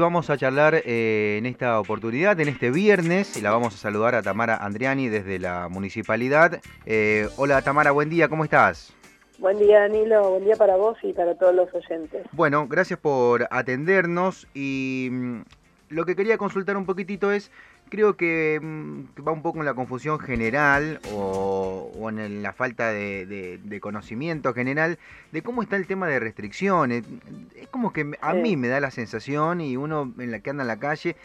Vamos a charlar eh, en esta oportunidad, en este viernes, y la vamos a saludar a Tamara Andriani desde la municipalidad. Eh, hola Tamara, buen día, ¿cómo estás? Buen día Danilo, buen día para vos y para todos los oyentes. Bueno, gracias por atendernos y mm, lo que quería consultar un poquitito es, creo que mm, va un poco en la confusión general o, en la falta de, conocimiento general de cómo está el tema de restricciones. Es como que a mí me da la sensación y uno en la que anda en la calle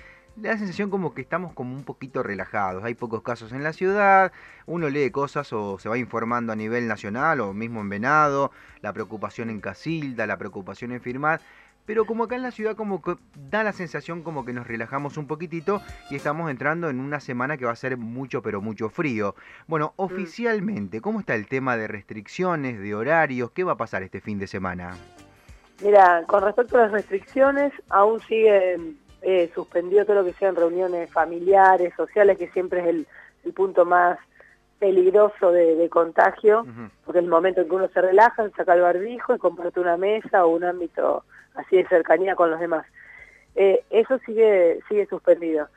la sensación como que estamos como un poquito relajados. Hay pocos casos en la ciudad, uno lee cosas o se va informando a nivel nacional o mismo en Venado, la preocupación en Casilda, la preocupación en Firmar. Pero como acá en la ciudad como que da la sensación como que nos relajamos un poquitito y estamos entrando en una semana que va a ser mucho pero mucho frío. Bueno, mm. oficialmente, ¿cómo está el tema de restricciones, de horarios? ¿Qué va a pasar este fin de semana? Mira, con respecto a las restricciones, aún sigue eh, suspendido todo lo que sean reuniones familiares, sociales, que siempre es el, punto más peligroso de, contagio, porque es el momento en que uno se relaja, saca el barbijo y comparte una mesa o un ámbito así de cercanía con los demás. Eh, eso sigue, sigue suspendido.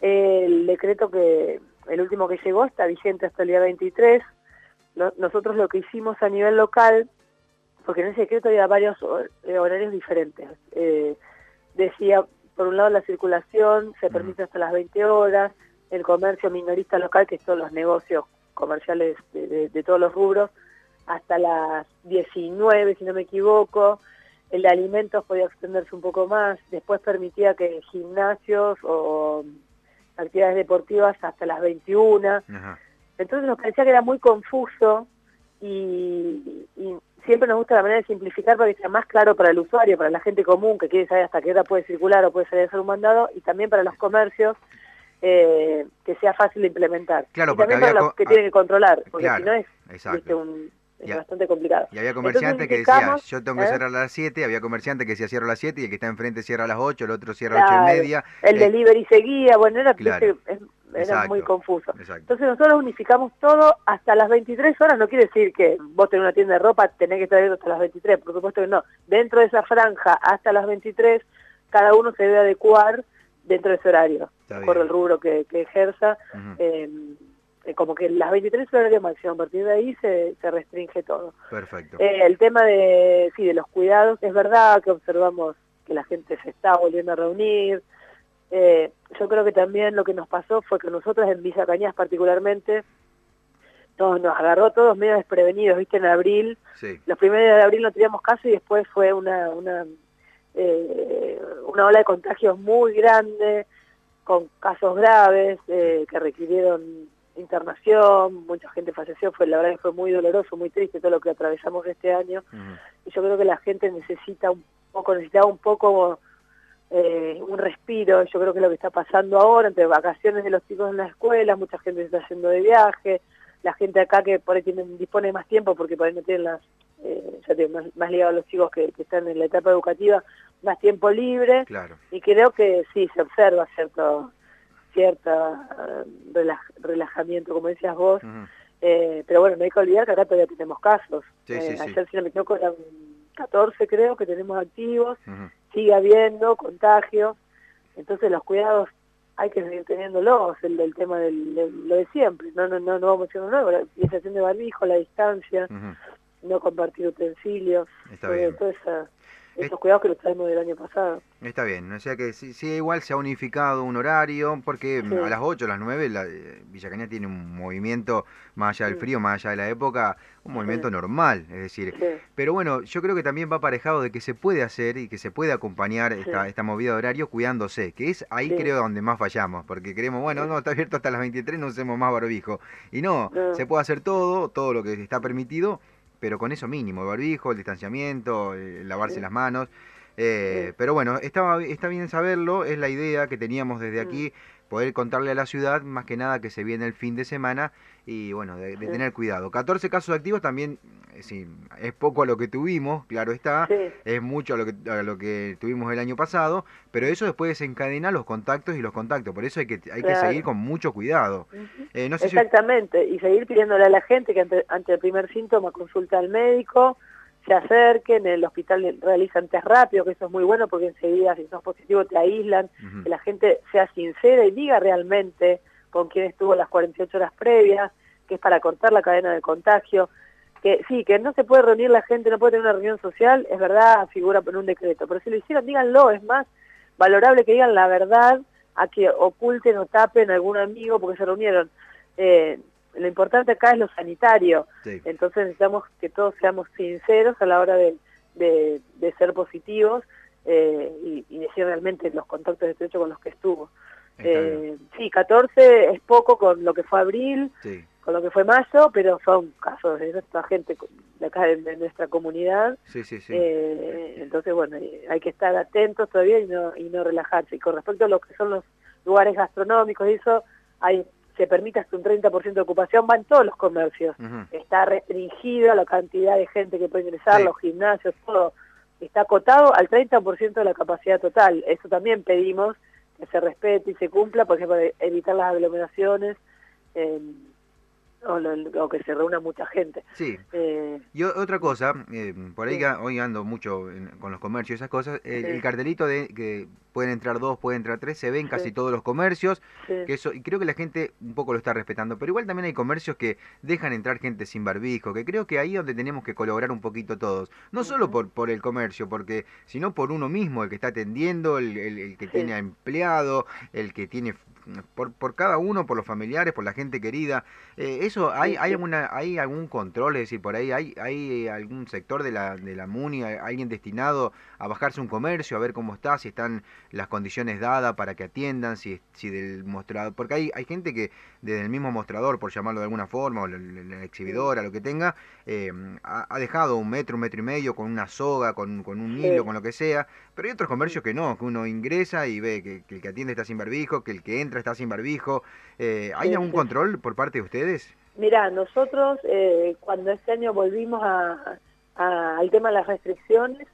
El decreto que, el último que llegó, está vigente hasta el día 23. nosotros lo que hicimos a nivel local, porque en ese decreto había varios eh, horarios diferentes. Eh, decía, por un lado, la circulación se permite hasta las 20 horas, el comercio minorista local, que son los negocios comerciales de todos los rubros, hasta las 19, si no me equivoco, el de alimentos podía extenderse un poco más, después permitía que gimnasios o actividades deportivas hasta las 21. Entonces nos parecía que era muy confuso y, siempre nos gusta la manera de simplificar para que sea más claro para el usuario, para la gente común que quiere saber hasta qué hora puede circular o puede salir a hacer un mandado y también para los comercios eh, que sea fácil de implementar. Claro, y también para los que tienen que controlar, porque si no es un es bastante complicado. Y había comerciantes que decían, yo tengo que ¿eh? cerrar a las 7, había comerciantes que decía cierro a las 7 y el que está enfrente cierra a las 8, el otro cierra a las 8 y media. El eh, delivery seguía, bueno, era, era muy confuso. Entonces nosotros unificamos todo hasta las 23 horas, no quiere decir que vos tenés una tienda de ropa, tenés que estar hasta las 23, por supuesto que no. Dentro de esa franja hasta las 23, cada uno se debe adecuar dentro de ese horario, por el rubro que, ejerza. Eh, como que las 23 horas de máximo, a partir de ahí se, se restringe todo. Perfecto. Eh, el tema de, sí, de los cuidados, es verdad que observamos que la gente se está volviendo a reunir. Eh, yo creo que también lo que nos pasó fue que nosotros en Villa Cañas particularmente, nos, nos agarró todos medio desprevenidos, viste, en abril. Sí. Los primeros días de abril no teníamos caso y después fue una, una, una ola de contagios muy grande, con casos graves que requirieron internación, mucha gente falleció, fue la verdad que fue muy doloroso, muy triste todo lo que atravesamos este año, y yo creo que la gente necesita un poco, necesitaba un poco eh, un respiro, yo creo que lo que está pasando ahora, entre vacaciones de los chicos en la escuela, mucha gente se está yendo de viaje, la gente acá que por ahí dispone más tiempo porque por ahí no tienen las, eh, ya más, más ligado a los chicos que, están en la etapa educativa, más tiempo libre, claro. y creo que sí, se observa cierto cierta eh, relajamiento, como decías vos, eh, pero bueno, no hay que olvidar que acá todavía tenemos casos. Eh, ayer, si no me equivoco, eran 14 creo que tenemos activos, sigue habiendo contagios, entonces los cuidados hay que seguir teniéndolos, el del tema del, lo de siempre, no no no, no vamos a decir nuevo, la utilización de barbijo, la distancia, no compartir utensilios, Está bien. toda esa estos cuidados que los traemos del año pasado. Está bien, o sea que sí, igual se ha unificado un horario, porque a las 8, a las 9, la, eh, Villa Cañas tiene un movimiento, más allá del frío, más allá de la época, un movimiento normal, es decir. Pero bueno, yo creo que también va aparejado de que se puede hacer y que se puede acompañar esta, esta movida de horario cuidándose, que es ahí creo donde más fallamos, porque creemos, bueno, no, está abierto hasta las 23, no usemos más barbijo. Y no, se puede hacer todo, todo lo que está permitido, pero con eso mínimo, el barbijo, el distanciamiento, lavarse las manos. Eh, pero bueno, está, está bien saberlo, es la idea que teníamos desde mm. aquí, poder contarle a la ciudad, más que nada que se viene el fin de semana y bueno, de, tener cuidado. 14 casos activos también, eh, sí, es poco a lo que tuvimos, claro está, es mucho a lo, que, a lo que tuvimos el año pasado, pero eso después desencadena los contactos y los contactos, por eso hay que, hay que seguir con mucho cuidado. Eh, Exactamente, y seguir pidiéndole a la gente que ante, ante el primer síntoma consulta al médico, se acerquen, en el hospital realizan test rápido, que eso es muy bueno porque enseguida si sos positivo te aíslan, que la gente sea sincera y diga realmente con quién estuvo las 48 horas previas, que es para cortar la cadena de contagio, que sí, que no se puede reunir la gente, no puede tener una reunión social, es verdad, figura en un decreto, pero si lo hicieron, díganlo, es más valorable que digan la verdad a que oculten o tapen a algún amigo porque se reunieron. Eh, lo importante acá es lo sanitario, entonces necesitamos que todos seamos sinceros a la hora de, de, ser positivos eh, y, decir realmente los contactos estrechos con los que estuvo. Eh, sí, 14 es poco con lo que fue abril, con lo que fue mayo, pero son casos de nuestra gente de acá de, nuestra comunidad. Eh, entonces, bueno, hay que estar atentos todavía y no, y no relajarse. Y con respecto a lo que son los lugares gastronómicos y eso, hay se permite hasta un 30% de ocupación, van todos los comercios. Está restringida la cantidad de gente que puede ingresar, los gimnasios, todo. Está acotado al 30% de la capacidad total. Eso también pedimos que se respete y se cumpla, por ejemplo, evitar las aglomeraciones. Eh, o, que se reúna mucha gente. Sí. Eh, y otra cosa, eh, por ahí hoy ando mucho con los comercios y esas cosas, el, cartelito de que pueden entrar dos, pueden entrar tres, se ve en casi todos los comercios, que eso, y creo que la gente un poco lo está respetando, pero igual también hay comercios que dejan entrar gente sin barbijo, que creo que ahí es donde tenemos que colaborar un poquito todos, no solo por, por el comercio, porque sino por uno mismo, el que está atendiendo, el, el, que tiene empleado, el que tiene por, por cada uno, por los familiares, por la gente querida. Eh, eso, ¿hay, hay, alguna, ¿hay algún control? Es decir, por ahí, ¿hay, hay algún sector de la, de la MUNI, alguien destinado a bajarse un comercio, a ver cómo está, si están las condiciones dadas para que atiendan, si, si del mostrador, porque hay, hay gente que desde el mismo mostrador, por llamarlo de alguna forma, o la, exhibidora, lo que tenga, eh, ha, dejado un metro, un metro y medio con una soga, con, con un hilo, con lo que sea, pero hay otros comercios que no, que uno ingresa y ve que, que el que atiende está sin barbijo, que el que entra está sin barbijo. Eh, ¿Hay algún control por parte de ustedes? Mira, nosotros eh, cuando este año volvimos a, al tema de las restricciones,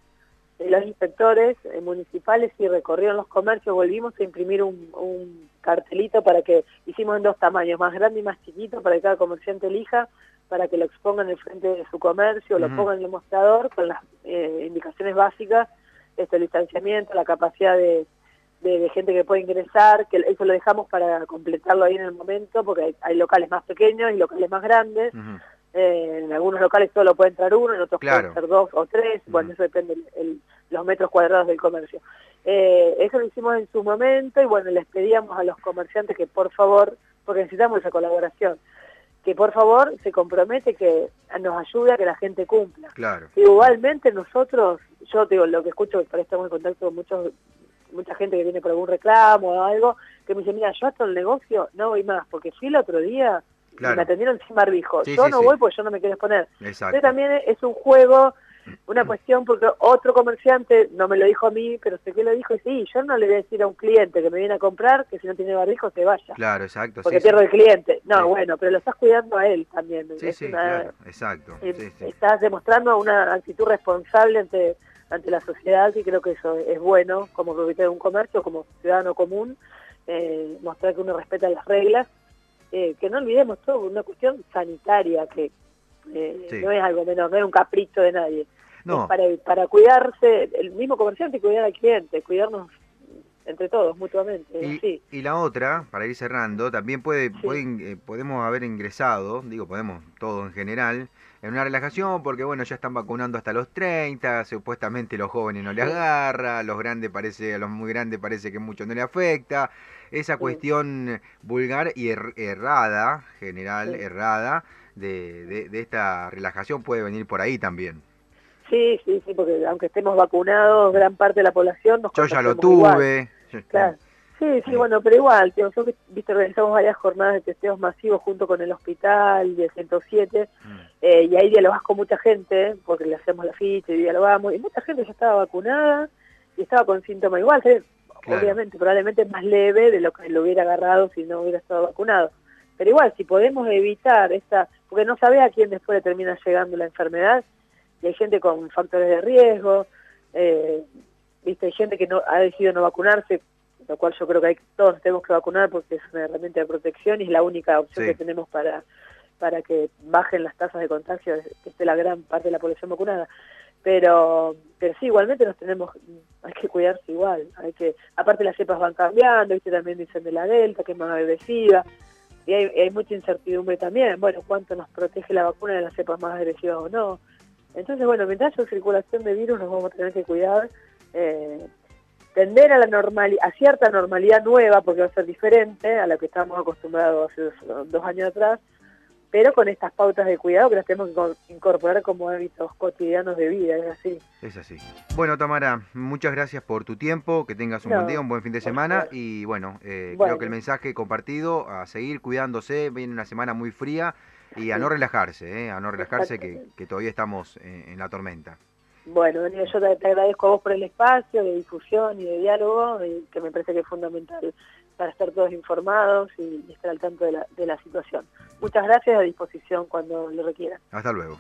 los inspectores municipales y recorrieron los comercios, volvimos a imprimir un, cartelito para que hicimos en dos tamaños, más grande y más chiquito, para que cada comerciante elija, para que lo expongan en el frente de su comercio, lo pongan en el mostrador con las indicaciones básicas, este, el distanciamiento, la capacidad de, de, gente que puede ingresar, que eso lo dejamos para completarlo ahí en el momento, porque hay, locales más pequeños y locales más grandes. Eh, en algunos locales solo puede entrar uno, en otros pueden ser dos o tres, bueno, eso depende de los metros cuadrados del comercio. Eh, eso lo hicimos en su momento y bueno, les pedíamos a los comerciantes que por favor, porque necesitamos esa colaboración, que por favor se compromete que nos ayude a que la gente cumpla. Claro. igualmente nosotros, yo digo, lo que escucho, por estamos en contacto con muchos mucha gente que viene por algún reclamo o algo, que me dice, mira, yo hasta el negocio no voy más, porque fui el otro día y me atendieron sin barbijo. yo no voy porque yo no me quiero exponer. Exacto. también es un juego, una cuestión, porque otro comerciante, no me lo dijo a mí, pero sé que lo dijo, y sí, yo no le voy a decir a un cliente que me viene a comprar que si no tiene barbijo se vaya. Claro, exacto. Porque pierdo el cliente. No, bueno, pero lo estás cuidando a él también. Sí, sí, claro, exacto. estás demostrando una actitud responsable ante ante la sociedad y creo que eso es bueno como propietario de un comercio, como ciudadano común, eh, mostrar que uno respeta las reglas, eh, que no olvidemos todo, una cuestión sanitaria que eh, no es algo menor, no es un capricho de nadie. No. para, para cuidarse, el mismo comerciante cuidar al cliente, cuidarnos entre todos mutuamente. Y, y, la otra, para ir cerrando, también puede, podemos haber ingresado, digo podemos todo en general, en una relajación porque bueno, ya están vacunando hasta los 30, supuestamente los jóvenes no le agarra, a los grandes parece, a los muy grandes parece que mucho no le afecta. Esa cuestión vulgar y errada, general, errada, de, de, esta relajación puede venir por ahí también. Sí, sí, sí, porque aunque estemos vacunados, gran parte de la población nos Yo ya lo tuve. Claro. Sí, sí, bueno, pero igual, tío, nosotros viste, realizamos varias jornadas de testeos masivos junto con el hospital de 107, mm. eh, y ahí dialogás con mucha gente, porque le hacemos la ficha y dialogamos, y mucha gente ya estaba vacunada y estaba con síntomas igual, obviamente, probablemente más leve de lo que lo hubiera agarrado si no hubiera estado vacunado. Pero igual, si podemos evitar esta, porque no sabe a quién después le termina llegando la enfermedad, y hay gente con factores de riesgo, eh, viste, hay gente que no ha decidido no vacunarse lo cual yo creo que hay, todos tenemos que vacunar porque es una herramienta de protección y es la única opción que tenemos para, para que bajen las tasas de contagio, que esté la gran parte de la población vacunada. pero pero sí, igualmente nos tenemos, hay que cuidarse igual, hay que, aparte las cepas van cambiando, ¿viste? también dicen de la delta, que es más agresiva, y hay, hay mucha incertidumbre también, bueno, cuánto nos protege la vacuna de las cepas más agresivas o no. Entonces, bueno, mientras haya circulación de virus nos vamos a tener que cuidar, eh, tender a la normalidad, a cierta normalidad nueva, porque va a ser diferente a la que estábamos acostumbrados hace dos años atrás, pero con estas pautas de cuidado que las tenemos que incorporar como hábitos cotidianos de vida, es así. Es así. Bueno, Tamara, muchas gracias por tu tiempo, que tengas un buen día, un buen fin de semana y bueno, eh, creo que el mensaje compartido, a seguir cuidándose, viene una semana muy fría y a no relajarse, eh, a no relajarse que, todavía estamos en, la tormenta. Bueno, yo te, agradezco a vos por el espacio de difusión y de diálogo, que me parece que es fundamental para estar todos informados y, estar al tanto de la, de la situación. Muchas gracias, a disposición cuando lo requieran. Hasta luego.